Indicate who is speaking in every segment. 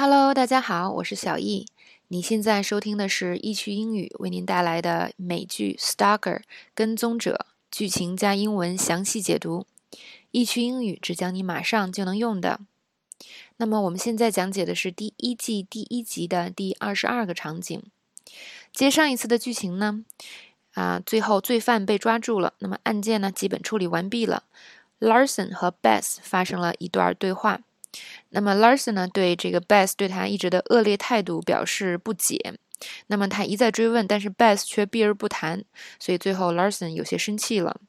Speaker 1: Hello，大家好，我是小易。你现在收听的是易趣英语为您带来的美剧《Stalker》跟踪者剧情加英文详细解读。易趣英语只教你马上就能用的。那么我们现在讲解的是第一季第一集的第二十二个场景。接上一次的剧情呢，啊，最后罪犯被抓住了，那么案件呢基本处理完毕了。Larson 和 Beth 发生了一段对话。那么 Larson 呢，对这个 Beth 对他一直的恶劣态度表示不解。那么他一再追问，但是 Beth 却避而不谈，所以最后 Larson 有些生气了。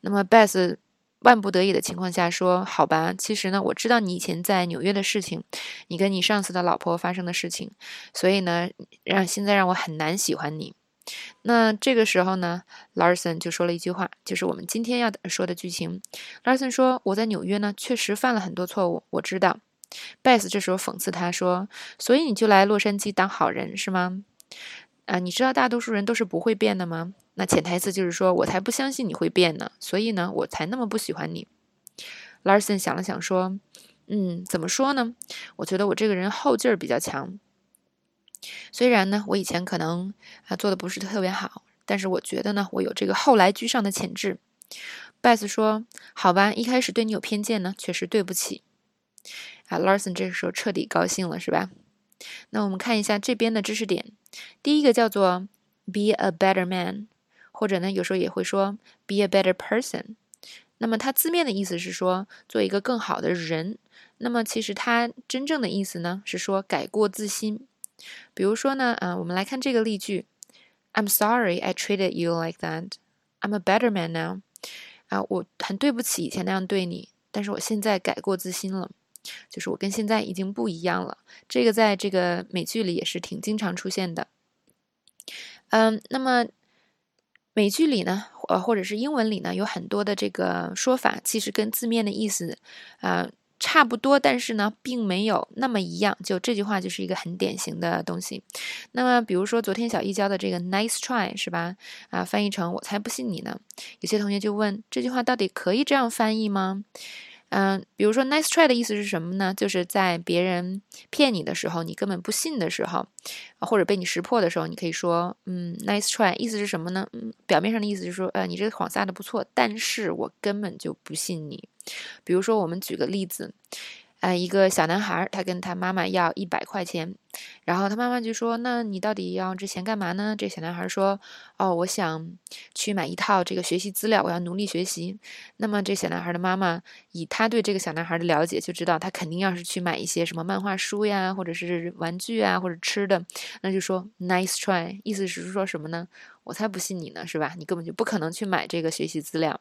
Speaker 1: 那么 Beth 万不得已的情况下说：“好吧，其实呢，我知道你以前在纽约的事情，你跟你上司的老婆发生的事情，所以呢，让现在让我很难喜欢你。”那这个时候呢，Larson 就说了一句话，就是我们今天要说的剧情。Larson 说：“我在纽约呢，确实犯了很多错误，我知道。” Beth 这时候讽刺他说：“所以你就来洛杉矶当好人是吗？啊，你知道大多数人都是不会变的吗？那潜台词就是说我才不相信你会变呢，所以呢，我才那么不喜欢你。” Larson 想了想说：“嗯，怎么说呢？我觉得我这个人后劲儿比较强。”虽然呢，我以前可能啊做的不是特别好，但是我觉得呢，我有这个后来居上的潜质。Beth 说：“好吧，一开始对你有偏见呢，确实对不起。”啊，Larson 这个时候彻底高兴了，是吧？那我们看一下这边的知识点，第一个叫做 “be a better man”，或者呢，有时候也会说 “be a better person”。那么它字面的意思是说做一个更好的人。那么其实它真正的意思呢，是说改过自新。比如说呢，啊，我们来看这个例句：“I'm sorry I treated you like that. I'm a better man now.” 啊，我很对不起以前那样对你，但是我现在改过自新了，就是我跟现在已经不一样了。这个在这个美剧里也是挺经常出现的。嗯，那么美剧里呢，呃，或者是英文里呢，有很多的这个说法，其实跟字面的意思，啊。差不多，但是呢，并没有那么一样。就这句话就是一个很典型的东西。那么，比如说昨天小易教的这个 “nice try” 是吧？啊，翻译成“我才不信你呢”。有些同学就问，这句话到底可以这样翻译吗？嗯，比如说 “nice try” 的意思是什么呢？就是在别人骗你的时候，你根本不信的时候，或者被你识破的时候，你可以说：“嗯，nice try。”意思是什么呢？嗯，表面上的意思就是说，呃，你这个谎撒的不错，但是我根本就不信你。比如说，我们举个例子。啊，一个小男孩，他跟他妈妈要一百块钱，然后他妈妈就说：“那你到底要这钱干嘛呢？”这小男孩说：“哦，我想去买一套这个学习资料，我要努力学习。”那么这小男孩的妈妈以他对这个小男孩的了解，就知道他肯定要是去买一些什么漫画书呀，或者是玩具啊，或者吃的，那就说 “nice try”，意思是说什么呢？我才不信你呢，是吧？你根本就不可能去买这个学习资料。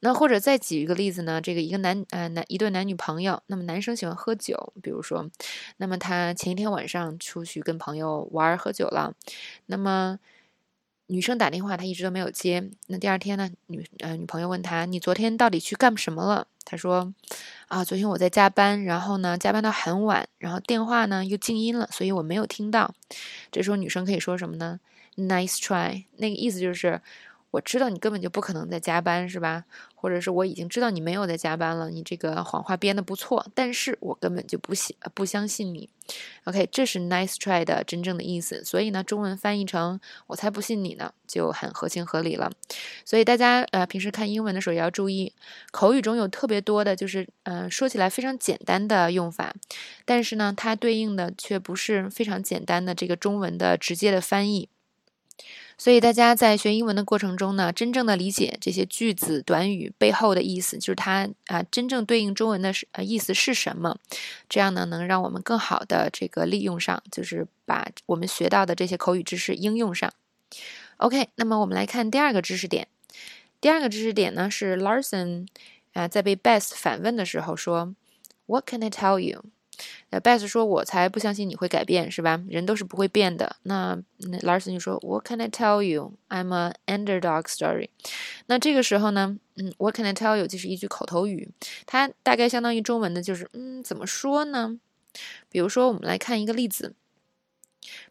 Speaker 1: 那或者再举一个例子呢？这个一个男呃男一对男女朋友，那么男生喜欢喝酒，比如说，那么他前一天晚上出去跟朋友玩喝酒了，那么女生打电话他一直都没有接，那第二天呢，女呃女朋友问他你昨天到底去干什么了？他说啊昨天我在加班，然后呢加班到很晚，然后电话呢又静音了，所以我没有听到。这时候女生可以说什么呢？Nice try，那个意思就是。我知道你根本就不可能在加班，是吧？或者是我已经知道你没有在加班了，你这个谎话编的不错，但是我根本就不信不相信你。OK，这是 nice try 的真正的意思，所以呢，中文翻译成我才不信你呢，就很合情合理了。所以大家呃平时看英文的时候也要注意，口语中有特别多的就是呃说起来非常简单的用法，但是呢，它对应的却不是非常简单的这个中文的直接的翻译。所以大家在学英文的过程中呢，真正的理解这些句子、短语背后的意思，就是它啊真正对应中文的是呃意思是什么，这样呢能让我们更好的这个利用上，就是把我们学到的这些口语知识应用上。OK，那么我们来看第二个知识点。第二个知识点呢是 Larson 啊在被 Best 反问的时候说：“What can I tell you？” 那 Beth 说：“我才不相信你会改变，是吧？人都是不会变的。”那那 Larson 就说：“What can I tell you? I'm a underdog story。”那这个时候呢，嗯，What can I tell you 就是一句口头语，它大概相当于中文的就是，嗯，怎么说呢？比如说，我们来看一个例子，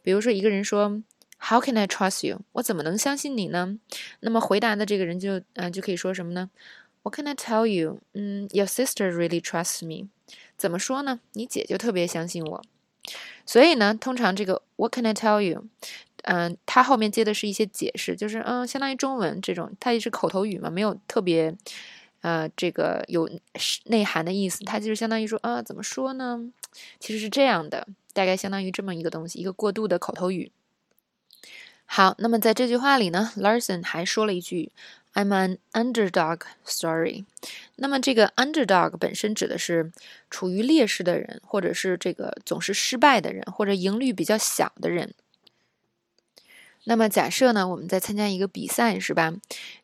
Speaker 1: 比如说一个人说：“How can I trust you？” 我怎么能相信你呢？那么回答的这个人就，嗯，就可以说什么呢？What can I tell you？嗯，Your sister really trusts me。怎么说呢？你姐就特别相信我。所以呢，通常这个 What can I tell you？嗯，它后面接的是一些解释，就是嗯，相当于中文这种，它也是口头语嘛，没有特别呃这个有内涵的意思，它就是相当于说啊，怎么说呢？其实是这样的，大概相当于这么一个东西，一个过渡的口头语。好，那么在这句话里呢，Larson 还说了一句。I'm an underdog story。那么这个 underdog 本身指的是处于劣势的人，或者是这个总是失败的人，或者赢率比较小的人。那么假设呢，我们在参加一个比赛，是吧？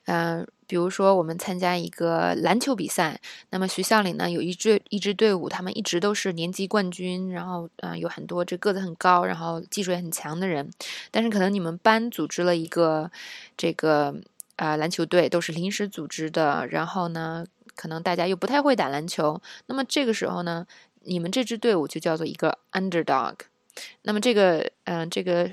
Speaker 1: 嗯，比如说我们参加一个篮球比赛，那么学校里呢有一支一支队伍，他们一直都是年级冠军，然后嗯有很多这个子很高，然后技术也很强的人。但是可能你们班组织了一个这个。啊，篮球队都是临时组织的，然后呢，可能大家又不太会打篮球，那么这个时候呢，你们这支队伍就叫做一个 underdog。那么这个，嗯，这个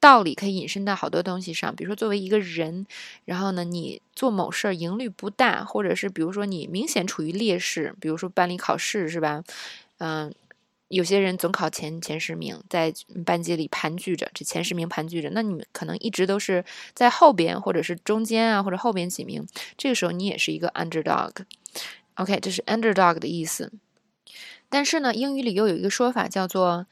Speaker 1: 道理可以引申到好多东西上，比如说作为一个人，然后呢，你做某事儿赢率不大，或者是比如说你明显处于劣势，比如说班里考试是吧？嗯。有些人总考前前十名，在班级里盘踞着，这前十名盘踞着，那你们可能一直都是在后边，或者是中间啊，或者后边几名。这个时候你也是一个 underdog。OK，这是 underdog 的意思。但是呢，英语里又有一个说法叫做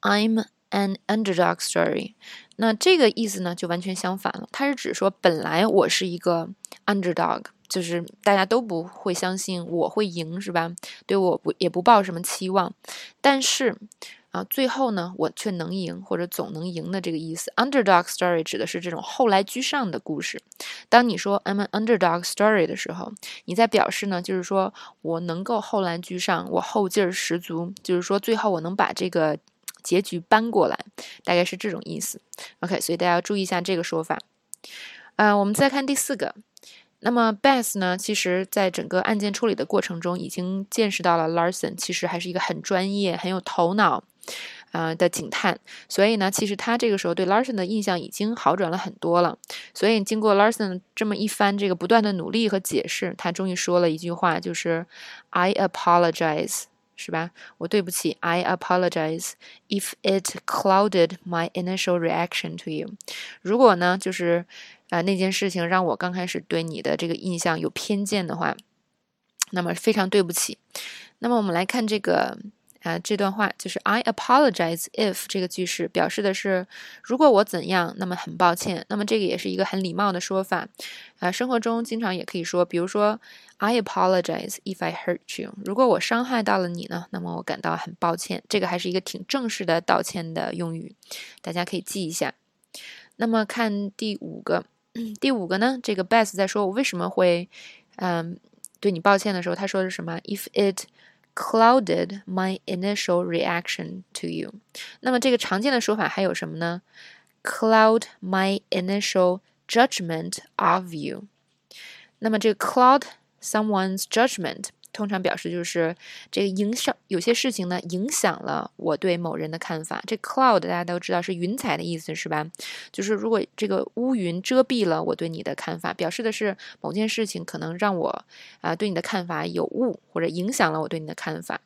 Speaker 1: I'm an underdog story。那这个意思呢，就完全相反了。它是指说，本来我是一个 underdog。就是大家都不会相信我会赢，是吧？对我不也不抱什么期望，但是啊，最后呢，我却能赢或者总能赢的这个意思。Underdog story 指的是这种后来居上的故事。当你说 I'm an underdog story 的时候，你在表示呢，就是说我能够后来居上，我后劲儿十足，就是说最后我能把这个结局搬过来，大概是这种意思。OK，所以大家要注意一下这个说法。呃，我们再看第四个。那么 Beth 呢？其实，在整个案件处理的过程中，已经见识到了 Larson 其实还是一个很专业、很有头脑，呃的警探。所以呢，其实他这个时候对 Larson 的印象已经好转了很多了。所以经过 Larson 这么一番这个不断的努力和解释，他终于说了一句话，就是 "I apologize"，是吧？我对不起，I apologize if it clouded my initial reaction to you。如果呢，就是。啊，那件事情让我刚开始对你的这个印象有偏见的话，那么非常对不起。那么我们来看这个啊这段话，就是 I apologize if 这个句式表示的是如果我怎样，那么很抱歉。那么这个也是一个很礼貌的说法啊。生活中经常也可以说，比如说 I apologize if I hurt you。如果我伤害到了你呢，那么我感到很抱歉。这个还是一个挺正式的道歉的用语，大家可以记一下。那么看第五个。第五个呢，这个 Beth 在说我为什么会，嗯，对你抱歉的时候，他说的是什么？If it clouded my initial reaction to you，那么这个常见的说法还有什么呢？Cloud my initial judgment of you。那么这个 cloud someone's judgment。 通常表示就是这个影响有些事情呢，影响了我对某人的看法。这 cloud 大家都知道是云彩的意思，是吧？就是如果这个乌云遮蔽了我对你的看法，表示的是某件事情可能让我啊对你的看法有误，或者影响了我对你的看法。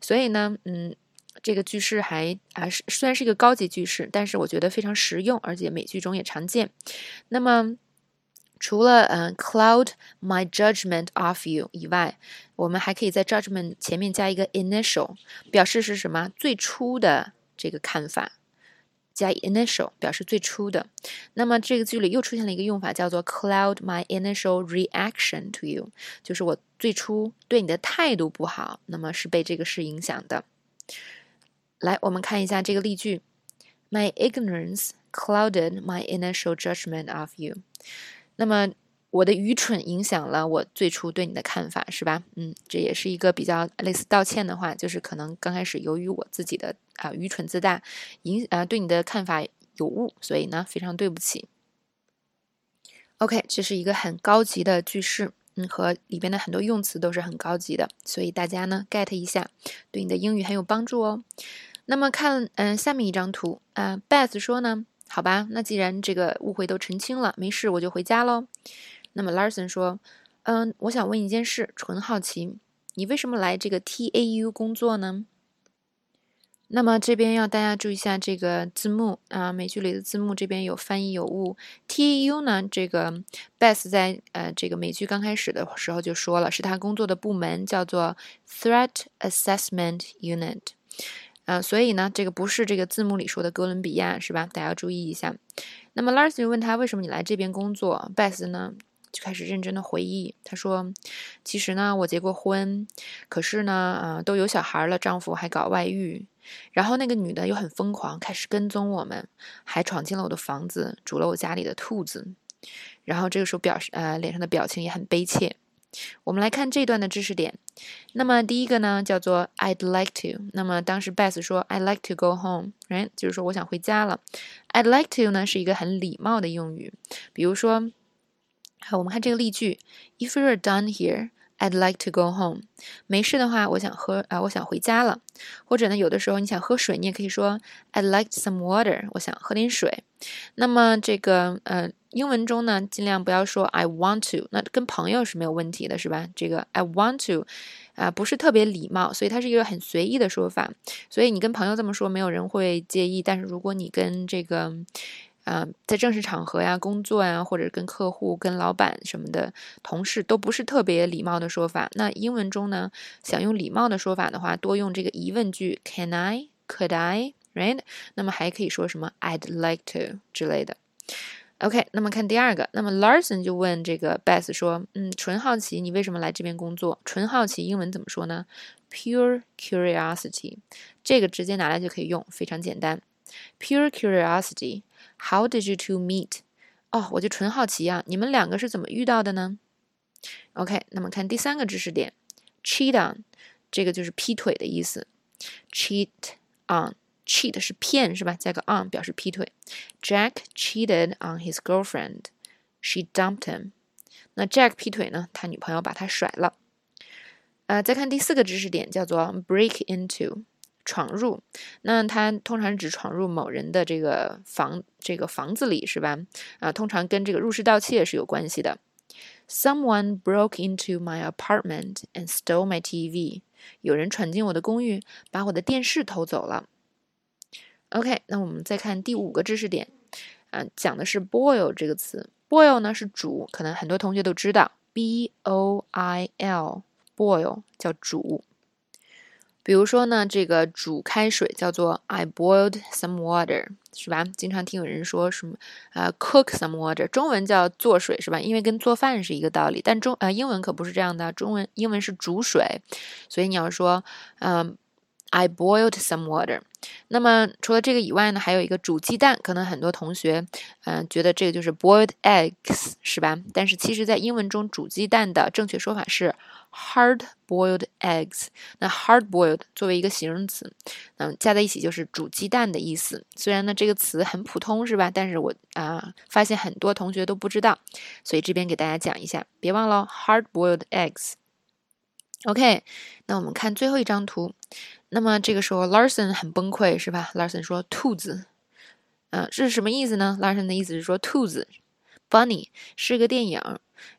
Speaker 1: 所以呢，嗯，这个句式还啊是虽然是一个高级句式，但是我觉得非常实用，而且美剧中也常见。那么。除了嗯，cloud my judgment of you 以外，我们还可以在 judgment 前面加一个 initial，表示是什么？最初的这个看法，加 initial 表示最初的。那么这个句里又出现了一个用法，叫做 cloud my initial reaction to you，就是我最初对你的态度不好，那么是被这个事影响的。来，我们看一下这个例句：My ignorance clouded my initial judgment of you。那么我的愚蠢影响了我最初对你的看法，是吧？嗯，这也是一个比较类似道歉的话，就是可能刚开始由于我自己的啊愚蠢自大，影啊对你的看法有误，所以呢非常对不起。OK，这是一个很高级的句式，嗯，和里边的很多用词都是很高级的，所以大家呢 get 一下，对你的英语很有帮助哦。那么看嗯下面一张图啊，Beth 说呢。好吧，那既然这个误会都澄清了，没事，我就回家喽。那么 Larson 说：“嗯，我想问一件事，纯好奇，你为什么来这个 TAU 工作呢那么这边要大家注意一下这个字幕啊，美剧里的字幕这边有翻译有误。TAU 呢，这个 Beth 在呃这个美剧刚开始的时候就说了，是他工作的部门叫做 Threat Assessment Unit，啊，所以呢，这个不是这个字幕里说的哥伦比亚，是吧？大家要注意一下。那么 Lars 就问他为什么你来这边工作，Beth 呢？就开始认真的回忆，他说：“其实呢，我结过婚，可是呢，啊，都有小孩了，丈夫还搞外遇，然后那个女的又很疯狂，开始跟踪我们，还闯进了我的房子，煮了我家里的兔子。然后这个时候表示，呃，脸上的表情也很悲切。我们来看这段的知识点。那么第一个呢，叫做 I'd like to。那么当时 Beth 说 I'd like to go home，right？就是说我想回家了。I'd like to 呢是一个很礼貌的用语，比如说。”好，我们看这个例句：If you're done here, I'd like to go home。没事的话，我想喝啊，我想回家了。或者呢，有的时候你想喝水，你也可以说 I'd like some water。我想喝点水。那么这个呃，英文中呢，尽量不要说 I want to。那跟朋友是没有问题的，是吧？这个 I want to 啊，不是特别礼貌，所以它是一个很随意的说法。所以你跟朋友这么说，没有人会介意。但是如果你跟这个啊，在正式场合呀、工作呀，或者跟客户、跟老板什么的同事，都不是特别礼貌的说法。那英文中呢，想用礼貌的说法的话，多用这个疑问句：Can I? Could I? Right? 那么还可以说什么？I'd like to 之类的。OK，那么看第二个，那么 Larson 就问这个 Beth 说：“嗯，纯好奇，你为什么来这边工作？纯好奇，英文怎么说呢？Pure curiosity，这个直接拿来就可以用，非常简单。Pure curiosity。” How did you two meet？哦，我就纯好奇呀，你们两个是怎么遇到的呢？OK，那么看第三个知识点，cheat on，这个就是劈腿的意思。cheat on cheat 是骗是吧？加个 on 表示劈腿。Jack cheated on his girlfriend. She dumped him. 那 Jack 劈腿呢？他女朋友把他甩了。呃，再看第四个知识点，叫做 break into。闯入，那它通常指闯入某人的这个房这个房子里，是吧？啊，通常跟这个入室盗窃是有关系的。Someone broke into my apartment and stole my TV。有人闯进我的公寓，把我的电视偷走了。OK，那我们再看第五个知识点，啊，讲的是 boil 这个词。boil 呢是煮，可能很多同学都知道，b o i l，boil 叫煮。比如说呢，这个煮开水叫做 I boiled some water，是吧？经常听有人说什么啊，cook some water，中文叫做水，是吧？因为跟做饭是一个道理，但中呃英文可不是这样的，中文英文是煮水，所以你要说嗯。I boiled some water。那么除了这个以外呢，还有一个煮鸡蛋，可能很多同学嗯觉得这个就是 boiled eggs，是吧？但是其实在英文中煮鸡蛋的正确说法是 hard boiled eggs。那 hard boiled 作为一个形容词，嗯，加在一起就是煮鸡蛋的意思。虽然呢这个词很普通，是吧？但是我啊发现很多同学都不知道，所以这边给大家讲一下，别忘了 hard boiled eggs。OK，那我们看最后一张图。那么这个时候，Larson 很崩溃，是吧？Larson 说：“兔子，嗯，这是什么意思呢？”Larson 的意思是说，兔子，Bunny 是个电影。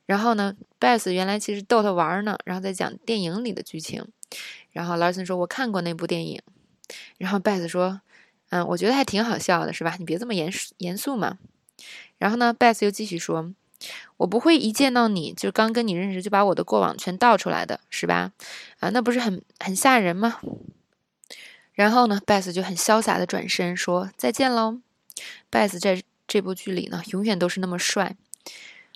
Speaker 1: 然后呢，Beth 原来其实逗他玩呢，然后在讲电影里的剧情。然后 Larson 说：“我看过那部电影。”然后 Beth 说：“嗯，我觉得还挺好笑的，是吧？你别这么严严肃嘛。”然后呢，Beth 又继续说。我不会一见到你就刚跟你认识就把我的过往全倒出来的，是吧？啊，那不是很很吓人吗？然后呢，Beth 就很潇洒的转身说再见喽。Beth 在这部剧里呢，永远都是那么帅。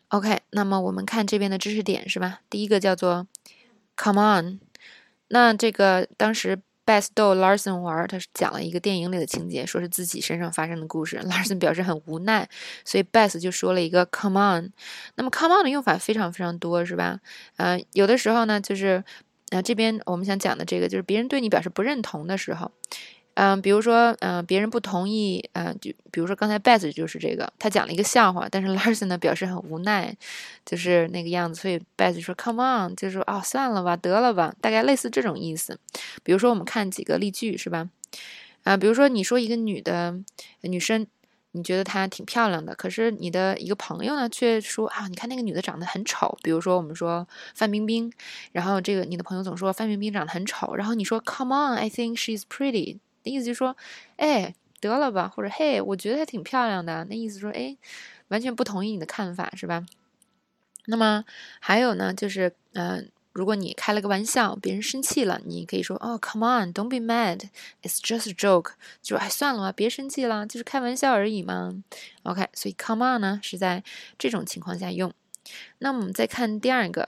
Speaker 1: OK，那么我们看这边的知识点是吧？第一个叫做 Come on，那这个当时。Beth 逗 Larson 玩，他是讲了一个电影里的情节，说是自己身上发生的故事。Larson 表示很无奈，所以 Beth 就说了一个 “Come on”。那么 “Come on” 的用法非常非常多，是吧？呃，有的时候呢，就是呃这边我们想讲的这个，就是别人对你表示不认同的时候。嗯，比如说，嗯，别人不同意，嗯，就比如说刚才 Beth 就是这个，他讲了一个笑话，但是 Larson 呢表示很无奈，就是那个样子，所以 Beth 说 Come on，就是说哦，算了吧，得了吧，大概类似这种意思。比如说我们看几个例句是吧？啊，比如说你说一个女的女生，你觉得她挺漂亮的，可是你的一个朋友呢却说啊，你看那个女的长得很丑。比如说我们说范冰冰，然后这个你的朋友总说范冰冰长得很丑，然后你说 Come on，I think she's pretty。那意思就是说，哎，得了吧，或者嘿，我觉得她挺漂亮的，那意思说，哎，完全不同意你的看法，是吧？那么还有呢，就是嗯。如果你开了个玩笑，别人生气了，你可以说：“哦，Come on，don't be mad，it's just a joke。”就哎，算了吧，别生气了，就是开玩笑而已嘛。OK，所以 “come on” 呢是在这种情况下用。那我们再看第二个，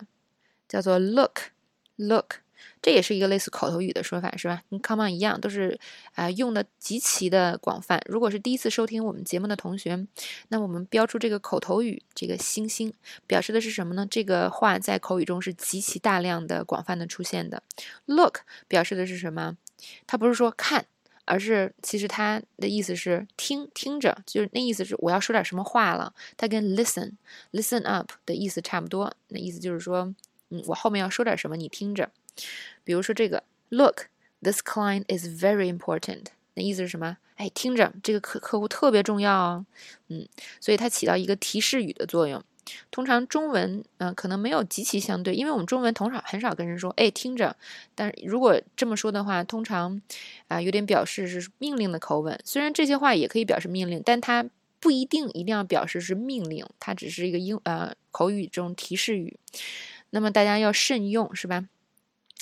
Speaker 1: 叫做 “look”，“look”。这也是一个类似口头语的说法，是吧？跟 come on 一样，都是啊用的极其的广泛。如果是第一次收听我们节目的同学，那我们标出这个口头语这个星星，表示的是什么呢？这个话在口语中是极其大量的、广泛的出现的。Look 表示的是什么？它不是说看，而是其实它的意思是听，听着，就是那意思是我要说点什么话了。它跟 listen，listen up 的意思差不多。那意思就是说，嗯，我后面要说点什么，你听着。比如说这个，Look，this client is very important。那意思是什么？哎，听着，这个客客户特别重要啊。嗯，所以它起到一个提示语的作用。通常中文，嗯，可能没有极其相对，因为我们中文通常很少跟人说，哎，听着。但如果这么说的话，通常啊，有点表示是命令的口吻。虽然这些话也可以表示命令，但它不一定一定要表示是命令，它只是一个英呃口语这种提示语。那么大家要慎用，是吧？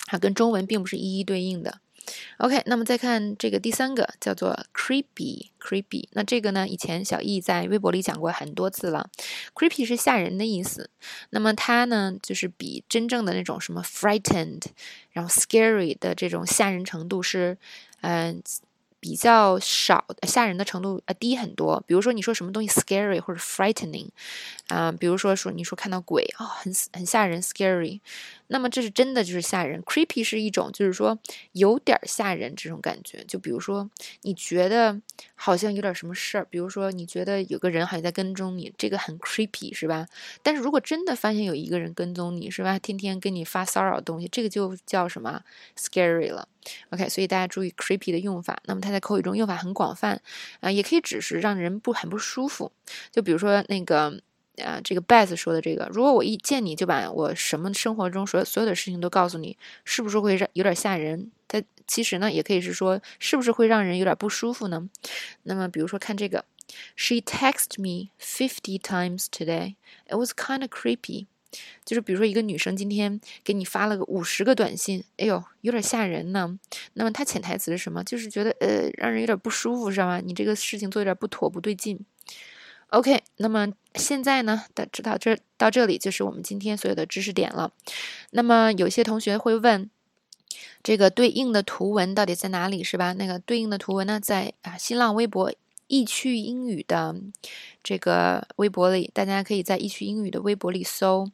Speaker 1: 它跟中文并不是一一对应的。OK，那么再看这个第三个叫做 creepy，creepy。那这个呢，以前小易在微博里讲过很多次了。creepy 是吓人的意思。那么它呢，就是比真正的那种什么 frightened，然后 scary 的这种吓人程度是，嗯。比较少吓人的程度呃低很多，比如说你说什么东西 scary 或者 frightening，啊，比如说说你说看到鬼啊很很吓人 scary，那么这是真的就是吓人 creepy 是一种就是说有点吓人这种感觉，就比如说你觉得好像有点什么事儿，比如说你觉得有个人好像在跟踪你，这个很 creepy 是吧？但是如果真的发现有一个人跟踪你是吧，天天跟你发骚扰的东西，这个就叫什么 scary 了。OK，所以大家注意 creepy 的用法。那么它在口语中用法很广泛啊，也可以只是让人不很不舒服。就比如说那个啊，这个 Beth 说的这个，如果我一见你就把我什么生活中所有所有的事情都告诉你，是不是会让有点吓人？它其实呢，也可以是说，是不是会让人有点不舒服呢？那么比如说看这个，She texted me fifty times today. It was kind of creepy. 就是比如说，一个女生今天给你发了个五十个短信，哎呦，有点吓人呢。那么她潜台词是什么？就是觉得呃，让人有点不舒服，知道吗？你这个事情做有点不妥，不对劲。OK，那么现在呢，到知道这到这里就是我们今天所有的知识点了。那么有些同学会问，这个对应的图文到底在哪里，是吧？那个对应的图文呢，在啊新浪微博。易趣英语的这个微博里，大家可以在易趣英语的微博里搜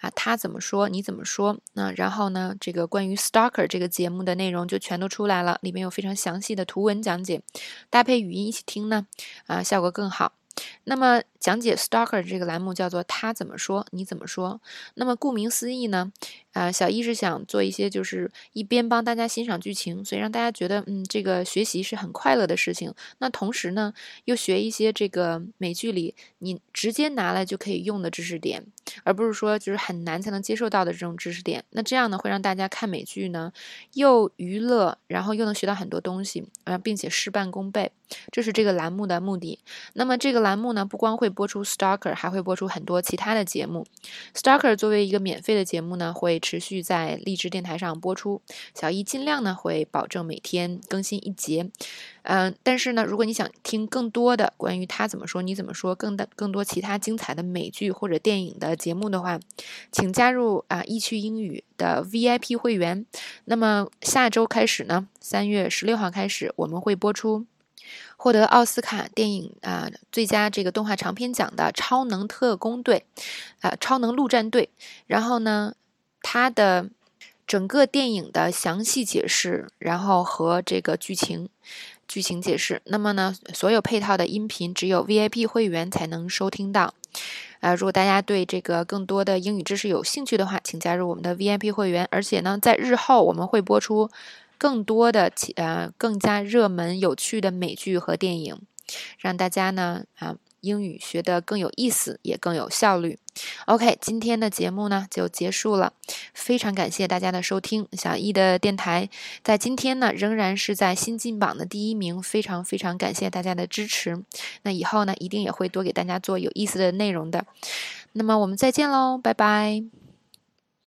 Speaker 1: 啊，他怎么说，你怎么说？那然后呢，这个关于 Stalker 这个节目的内容就全都出来了，里面有非常详细的图文讲解，搭配语音一起听呢，啊，效果更好。那么讲解 Stalker 这个栏目叫做他怎么说，你怎么说？那么顾名思义呢？啊，小一是想做一些，就是一边帮大家欣赏剧情，所以让大家觉得，嗯，这个学习是很快乐的事情。那同时呢，又学一些这个美剧里你直接拿来就可以用的知识点，而不是说就是很难才能接受到的这种知识点。那这样呢，会让大家看美剧呢又娱乐，然后又能学到很多东西，啊，并且事半功倍。这是这个栏目的目的。那么这个栏目呢，不光会播出 Stalker，还会播出很多其他的节目。Stalker 作为一个免费的节目呢，会持续在荔枝电台上播出，小易尽量呢会保证每天更新一节，嗯，但是呢，如果你想听更多的关于他怎么说你怎么说，更的更多其他精彩的美剧或者电影的节目的话，请加入啊易趣英语的 VIP 会员。那么下周开始呢，三月十六号开始，我们会播出。获得奥斯卡电影啊最佳这个动画长片奖的《超能特工队》，啊，超能陆战队。然后呢，它的整个电影的详细解释，然后和这个剧情剧情解释。那么呢，所有配套的音频只有 VIP 会员才能收听到。呃，如果大家对这个更多的英语知识有兴趣的话，请加入我们的 VIP 会员。而且呢，在日后我们会播出。更多的呃更加热门有趣的美剧和电影，让大家呢啊英语学得更有意思，也更有效率。OK，今天的节目呢就结束了，非常感谢大家的收听。小易的电台在今天呢仍然是在新进榜的第一名，非常非常感谢大家的支持。那以后呢一定也会多给大家做有意思的内容的。那么我们再见喽，拜拜。